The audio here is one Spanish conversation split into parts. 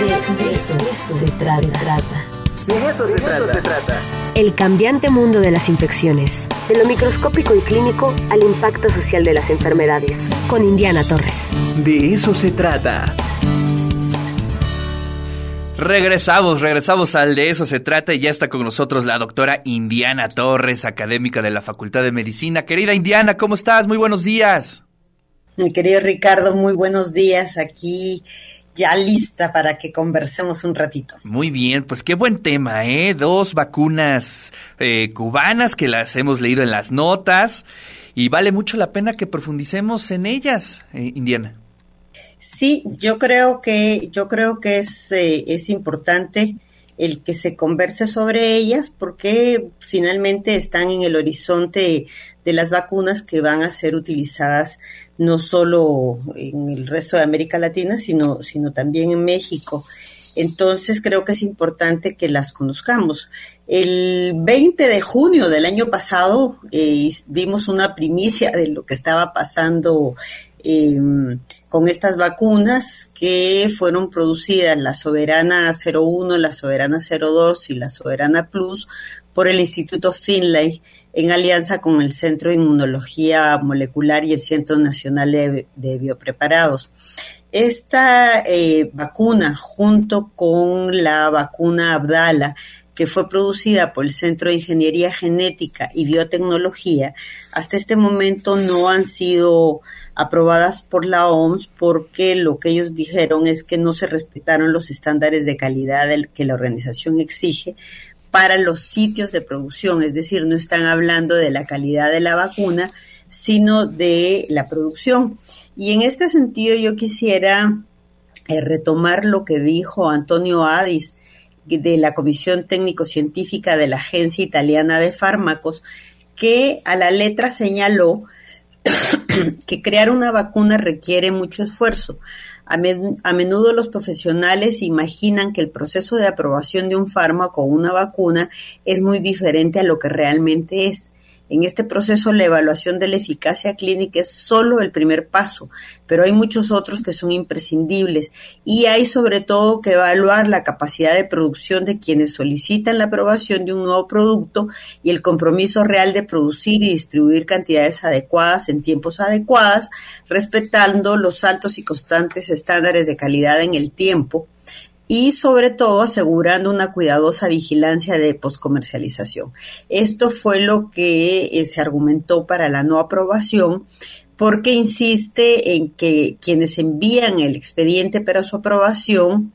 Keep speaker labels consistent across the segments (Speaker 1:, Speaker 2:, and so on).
Speaker 1: De, eso, se trata.
Speaker 2: De eso, se, trata.
Speaker 1: El cambiante mundo de las infecciones. De lo microscópico y clínico al impacto social de las enfermedades. Con Indiana Torres.
Speaker 2: De eso se trata.
Speaker 3: Regresamos, regresamos al de eso se trata y ya está con nosotros la doctora Indiana Torres, académica de la Facultad de Medicina. Querida Indiana, ¿cómo estás? Muy buenos días.
Speaker 4: Mi querido Ricardo, muy buenos días. Aquí ya lista para que conversemos un ratito.
Speaker 3: Muy bien, pues qué buen tema, ¿eh? Dos vacunas eh, cubanas que las hemos leído en las notas y vale mucho la pena que profundicemos en ellas, eh, Indiana.
Speaker 4: Sí, yo creo que yo creo que es, eh, es importante el que se converse sobre ellas porque finalmente están en el horizonte de las vacunas que van a ser utilizadas no solo en el resto de América Latina, sino, sino también en México. Entonces creo que es importante que las conozcamos. El 20 de junio del año pasado eh, dimos una primicia de lo que estaba pasando em, con estas vacunas que fueron producidas, la Soberana 01, la Soberana 02 y la Soberana Plus, por el Instituto Finlay en alianza con el Centro de Inmunología Molecular y el Centro Nacional de, Biopreparados. Esta eh, vacuna, junto con la vacuna Abdala, que fue producida por el Centro de Ingeniería Genética y Biotecnología, hasta este momento no han sido aprobadas por la OMS porque lo que ellos dijeron es que no se respetaron los estándares de calidad que la organización exige para los sitios de producción, es decir, no están hablando de la calidad de la vacuna, sino de la producción. Y en este sentido yo quisiera eh, retomar lo que dijo Antonio Avis de la Comisión Técnico-Científica de la Agencia Italiana de Fármacos, que a la letra señaló que crear una vacuna requiere mucho esfuerzo. A, menudo los profesionales imaginan que el proceso de aprobación de un fármaco o una vacuna es muy diferente a lo que realmente es. En este proceso la evaluación de la eficacia clínica es solo el primer paso, pero hay muchos otros que son imprescindibles. Y hay sobre todo que evaluar la capacidad de producción de quienes solicitan la aprobación de un nuevo producto y el compromiso real de producir y distribuir cantidades adecuadas en tiempos adecuados, respetando los altos y constantes estándares de calidad en el tiempo y sobre todo asegurando una cuidadosa vigilancia de poscomercialización. Esto fue lo que eh, se argumentó para la no aprobación porque insiste en que quienes envían el expediente para su aprobación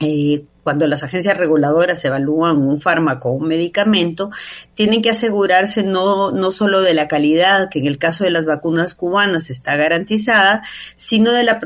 Speaker 4: eh, cuando las agencias reguladoras evalúan un fármaco o un medicamento, tienen que asegurarse no, no solo de la calidad, que en el caso de las vacunas cubanas está garantizada, sino de, la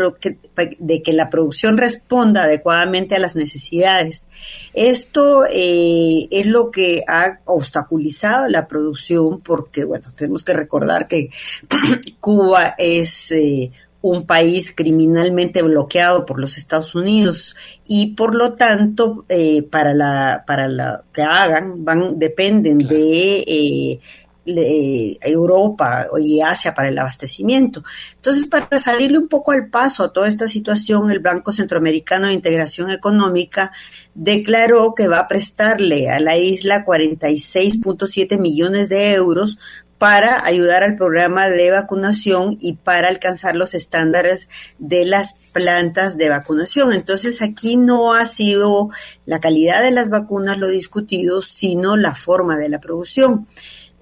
Speaker 4: de que la producción responda adecuadamente a las necesidades. Esto eh, es lo que ha obstaculizado la producción porque, bueno, tenemos que recordar que Cuba es eh, un país criminalmente bloqueado por los Estados Unidos y por lo tanto eh, para la para la que hagan van dependen de eh, Europa y Asia para el abastecimiento. Entonces, para salirle un poco al paso a toda esta situación, el Banco Centroamericano de Integración Económica declaró que va a prestarle a la isla 46.7 millones de euros para ayudar al programa de vacunación y para alcanzar los estándares de las plantas de vacunación. Entonces aquí no ha sido la calidad de las vacunas lo discutido, sino la forma de la producción.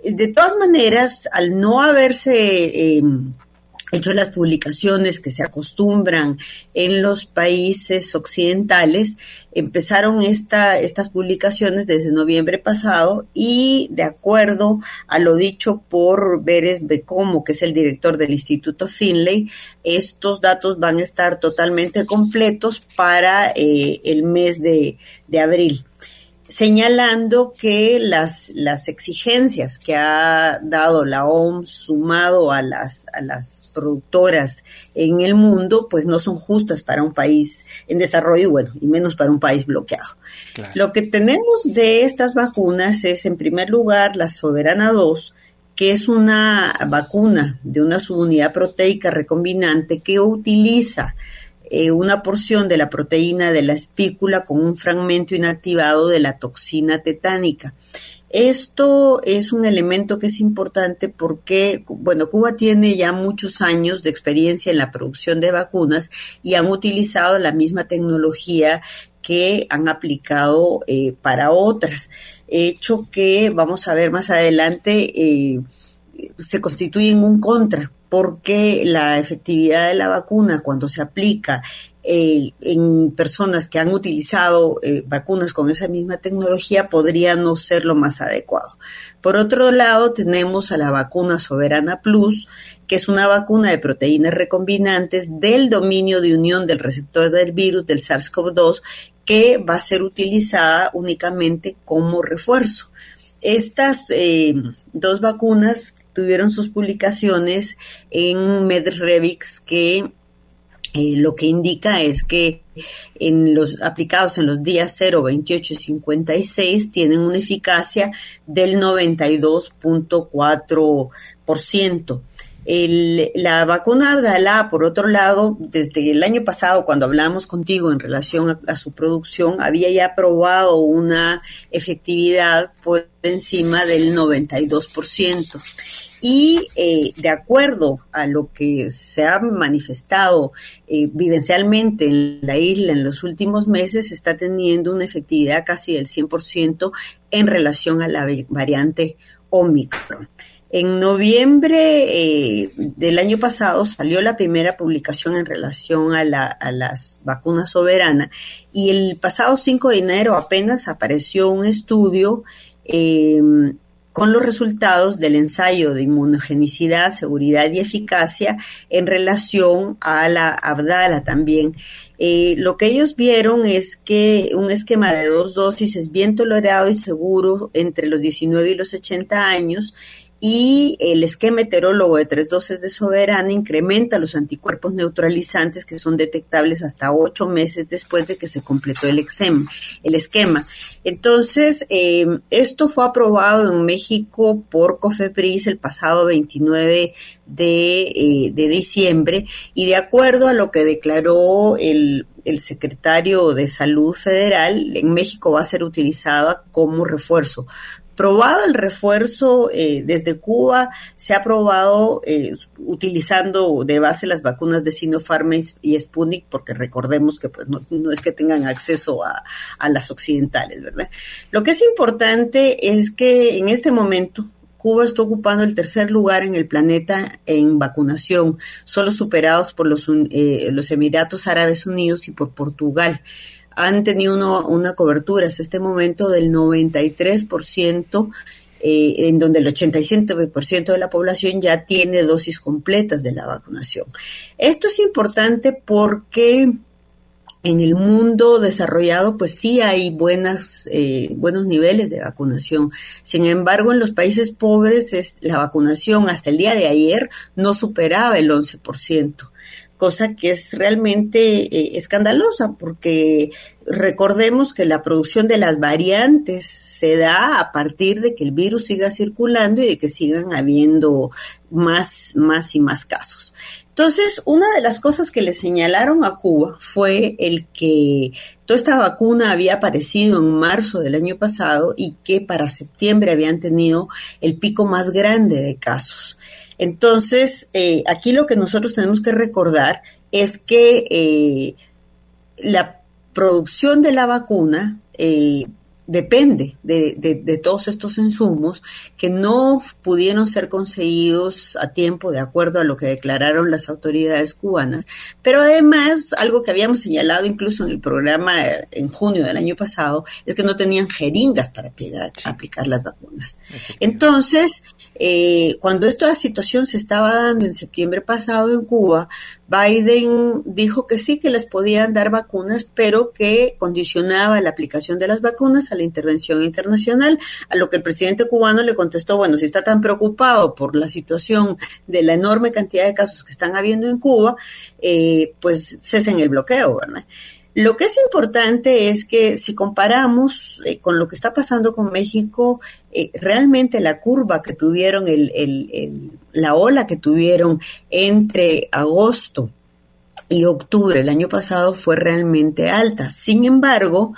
Speaker 4: De todas maneras, al no haberse... Em, hecho las publicaciones que se acostumbran en los países occidentales, empezaron esta, estas publicaciones desde noviembre pasado y de acuerdo a lo dicho por Beres Becomo, que es el director del Instituto Finlay, estos datos van a estar totalmente completos para eh, el mes de, de abril señalando que las, las exigencias que ha dado la OMS sumado a las, a las productoras en el mundo, pues no son justas para un país en desarrollo, bueno, y menos para un país bloqueado. Lo que tenemos de estas vacunas es, en primer lugar, la Soberana 2, que es una vacuna de una subunidad proteica recombinante que utiliza eh, una porción de la proteína de la espícula con un fragmento inactivado de la toxina tetánica. Esto es un elemento que es importante porque, bueno, Cuba tiene ya muchos años de experiencia en la producción de vacunas y han utilizado la misma tecnología que han aplicado eh, para otras. Hecho que, vamos a ver más adelante, eh, se constituye en un contra porque la efectividad de la vacuna cuando se aplica eh, en personas que han utilizado eh, vacunas con esa misma tecnología podría no ser lo más adecuado. Por otro lado, tenemos a la vacuna Soberana Plus, que es una vacuna de proteínas recombinantes del dominio de unión del receptor del virus del SARS-CoV-2 que va a ser utilizada únicamente como refuerzo. Estas eh, dos vacunas tuvieron sus publicaciones en MedRevix que eh, lo que indica es que en los aplicados en los días 0, 28 y 56 tienen una eficacia del 92.4%. El, la vacuna Abdalá, por otro lado, desde el año pasado, cuando hablamos contigo en relación a, su producción, había ya probado una efectividad por encima del 92%. Y eh, de acuerdo a lo que se ha manifestado eh, evidencialmente en la isla en los últimos meses, está teniendo una efectividad casi del 100% en relación a la variante Omicron. En noviembre eh, del año pasado salió la primera publicación en relación a, las vacunas soberanas y el pasado 5 de enero apenas apareció un estudio eh, con los resultados del ensayo de inmunogenicidad, seguridad y eficacia en relación a la Abdala también. Eh, lo que ellos vieron es que un esquema de dos dosis es bien tolerado y seguro entre los 19 y los 80 años y el esquema heterólogo de tres dosis de soberana incrementa los anticuerpos neutralizantes que son detectables hasta ocho meses después de que se completó el, el esquema. Entonces, em, esto fue aprobado en México por COFEPRIS el pasado 29 de, eh, de diciembre y de acuerdo a lo que declaró el el secretario de Salud Federal, en México va a ser utilizada como refuerzo probado el refuerzo eh, desde Cuba, se ha probado eh, utilizando de base las vacunas de Sinopharm y Sputnik, porque recordemos que pues, no, es que tengan acceso a, a, las occidentales, ¿verdad? Lo que es importante es que en este momento Cuba está ocupando el tercer lugar en el planeta en vacunación, solo superados por los, eh, los Emiratos Árabes Unidos y por Portugal han tenido una cobertura hasta este momento del 93%, eh, en donde el 87% de la población ya tiene dosis completas de la vacunación. Esto es importante porque en el mundo desarrollado, pues sí hay buenas, eh, buenos niveles de vacunación. Sin embargo, en los países pobres es, la vacunación hasta el día de ayer no superaba el 11% cosa que es realmente eh, escandalosa porque recordemos que la producción de las variantes se da a partir de que el virus siga circulando y de que sigan habiendo más, más y más casos. Entonces, una de las cosas que le señalaron a Cuba fue el que toda esta vacuna había aparecido en marzo del año pasado y que para septiembre habían tenido el pico más grande de casos. Entonces, eh, aquí lo que nosotros tenemos que recordar es que eh, la producción de la vacuna eh, depende de, de, todos estos insumos que no pudieron ser conseguidos a tiempo de acuerdo a lo que declararon las autoridades cubanas, pero además algo que habíamos señalado incluso en el programa en junio del año pasado es que no tenían jeringas para aplicar las vacunas. Entonces, eh, cuando esta situación se estaba dando en septiembre pasado en Cuba, Biden dijo que sí, que les podían dar vacunas, pero que condicionaba la aplicación de las vacunas a la intervención internacional, a lo que el presidente cubano le contestó, bueno, si está tan preocupado por la situación de la enorme cantidad de casos que están habiendo en Cuba, eh, pues cesen el bloqueo, ¿verdad? Lo que es importante es que si comparamos eh, con lo que está pasando con México, eh, realmente la curva que tuvieron, el, el, la ola que tuvieron entre agosto y octubre el año pasado fue realmente alta. Sin embargo,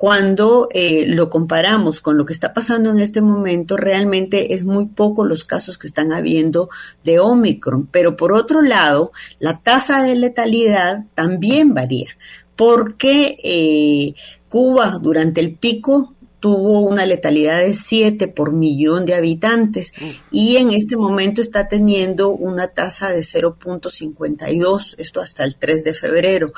Speaker 4: cuando eh, lo comparamos con lo que está pasando en este momento, realmente es muy poco los casos que están habiendo de Omicron. Pero por otro lado, la tasa de letalidad también varía, porque eh, Cuba durante el pico tuvo una letalidad de 7 por millón de habitantes y en este momento está teniendo una tasa de 0.52, esto hasta el 3 de febrero.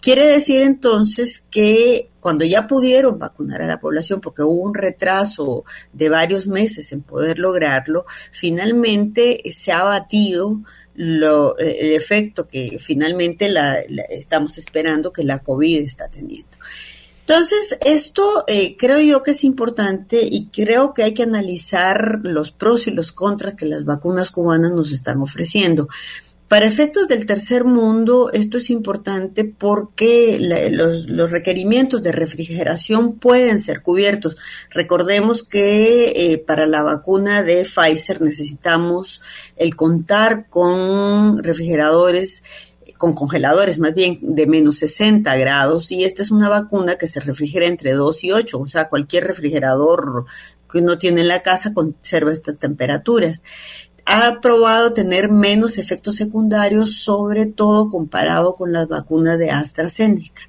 Speaker 4: Quiere decir entonces que cuando ya pudieron vacunar a la población, porque hubo un retraso de varios meses en poder lograrlo, finalmente se ha batido lo, el efecto que finalmente la, estamos esperando que la COVID está teniendo. Entonces, esto eh, creo yo que es importante y creo que hay que analizar los pros y los contras que las vacunas cubanas nos están ofreciendo. Para efectos del tercer mundo, esto es importante porque los, requerimientos de refrigeración pueden ser cubiertos. Recordemos que eh, para la vacuna de Pfizer necesitamos el contar con refrigeradores con congeladores más bien de menos 60 grados y esta es una vacuna que se refrigera entre 2 y 8, o sea, cualquier refrigerador que uno tiene en la casa conserva estas temperaturas. Ha probado tener menos efectos secundarios, sobre todo comparado con las vacunas de AstraZeneca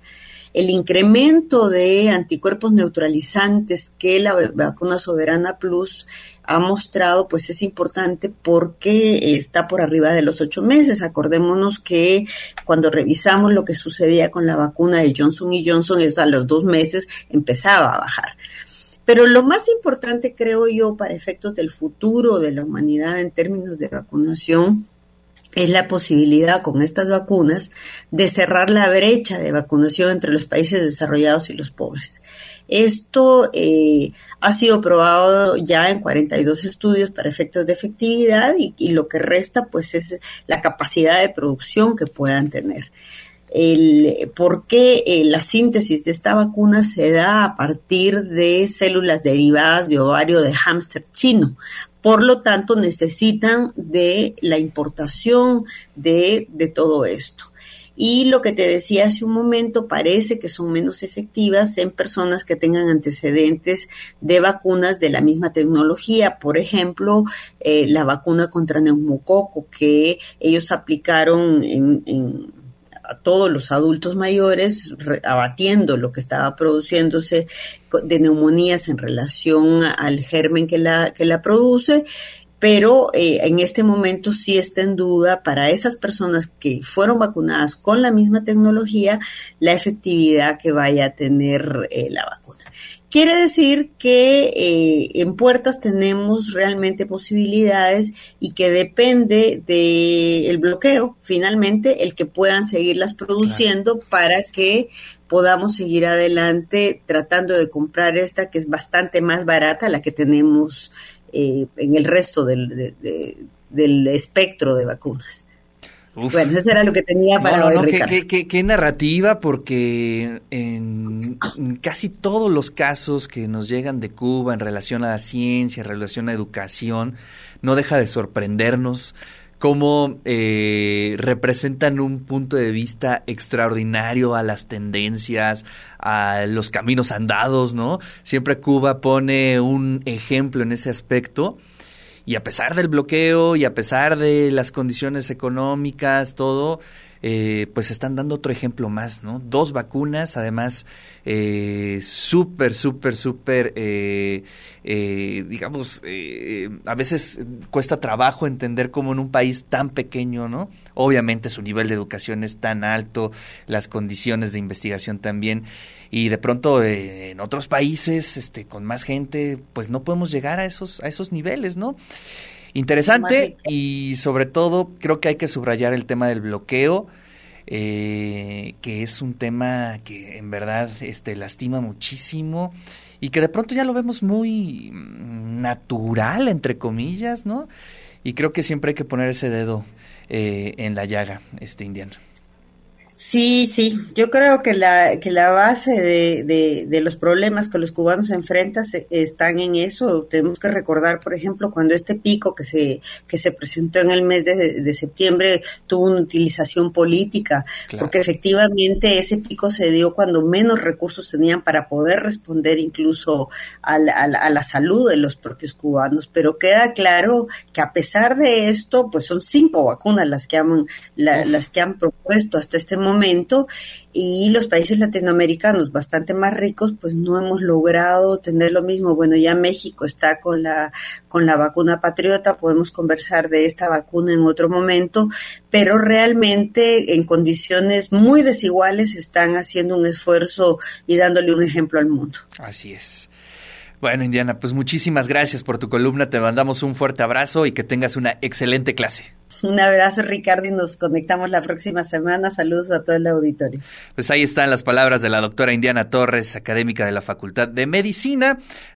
Speaker 4: el incremento de anticuerpos neutralizantes que la vacuna Soberana Plus ha mostrado, pues es importante porque está por arriba de los ocho meses. Acordémonos que cuando revisamos lo que sucedía con la vacuna de Johnson y Johnson, es a los dos meses empezaba a bajar. Pero lo más importante, creo yo, para efectos del futuro de la humanidad en términos de vacunación, es la posibilidad con estas vacunas de cerrar la brecha de vacunación entre los países desarrollados y los pobres. Esto eh, ha sido probado ya en 42 estudios para efectos de efectividad y, lo que resta pues es la capacidad de producción que puedan tener. El, ¿Por qué eh, la síntesis de esta vacuna se da a partir de células derivadas de ovario de hámster chino? Por lo tanto, necesitan de la importación de, todo esto. Y lo que te decía hace un momento, parece que son menos efectivas en personas que tengan antecedentes de vacunas de la misma tecnología. Por ejemplo, eh, la vacuna contra neumococo que ellos aplicaron en a todos los adultos mayores, abatiendo lo que estaba produciéndose de neumonías en relación al germen que la, que la produce pero eh, en este momento sí está en duda para esas personas que fueron vacunadas con la misma tecnología la efectividad que vaya a tener eh, la vacuna. Quiere decir que eh, en puertas tenemos realmente posibilidades y que depende del bloqueo, finalmente, el que puedan seguirlas produciendo para que podamos seguir adelante tratando de comprar esta que es bastante más barata, la que tenemos eh, en el resto del, del espectro de vacunas. Bueno, eso era lo que tenía para hoy,
Speaker 3: qué, narrativa, porque en, casi todos los casos que nos llegan de Cuba en relación a la ciencia, en relación a educación, no deja de sorprendernos cómo eh, representan un punto de vista extraordinario a las tendencias, a los caminos andados, ¿no? Siempre Cuba pone un ejemplo en ese aspecto y a pesar del bloqueo y a pesar de las condiciones económicas, todo, eh, pues están dando otro ejemplo más, ¿no? Dos vacunas, además, eh, súper, súper, súper, eh, eh, digamos, a veces cuesta trabajo entender cómo en un país tan pequeño, ¿no? Obviamente su nivel de educación es tan alto, las condiciones de investigación también, y de pronto en otros países, este, con más gente, pues no podemos llegar a esos, a esos niveles, ¿no? Interesante y sobre todo creo que hay que subrayar el tema del bloqueo, eh, que es un tema que en verdad este, lastima muchísimo y que de pronto ya lo vemos muy mm, natural, entre comillas, ¿no? Y creo que siempre hay que poner ese dedo eh, en la llaga, este indiano.
Speaker 4: Sí, sí, yo creo que la, que la base de, de, los problemas que los cubanos enfrentan están en eso. Tenemos que recordar, por ejemplo, cuando este pico que se, que se presentó en el mes de, septiembre tuvo una utilización política, porque efectivamente ese pico se dio cuando menos recursos tenían para poder responder incluso a la, a la salud de los propios cubanos. Pero queda claro que a pesar de esto, pues son cinco vacunas las que han, las que han propuesto hasta este momento momento y los países latinoamericanos bastante más ricos pues no hemos logrado tener lo mismo. Bueno, ya México está con la con la vacuna patriota, podemos conversar de esta vacuna en otro momento, pero realmente en condiciones muy desiguales están haciendo un esfuerzo y dándole un ejemplo al mundo.
Speaker 3: Así es. Bueno, Indiana, pues muchísimas gracias por tu columna, te mandamos un fuerte abrazo y que tengas una excelente clase.
Speaker 4: Un abrazo, Ricardo, y nos conectamos la próxima semana. Saludos a todo el auditorio.
Speaker 3: Pues ahí están las palabras de la doctora Indiana Torres, académica de la Facultad de Medicina.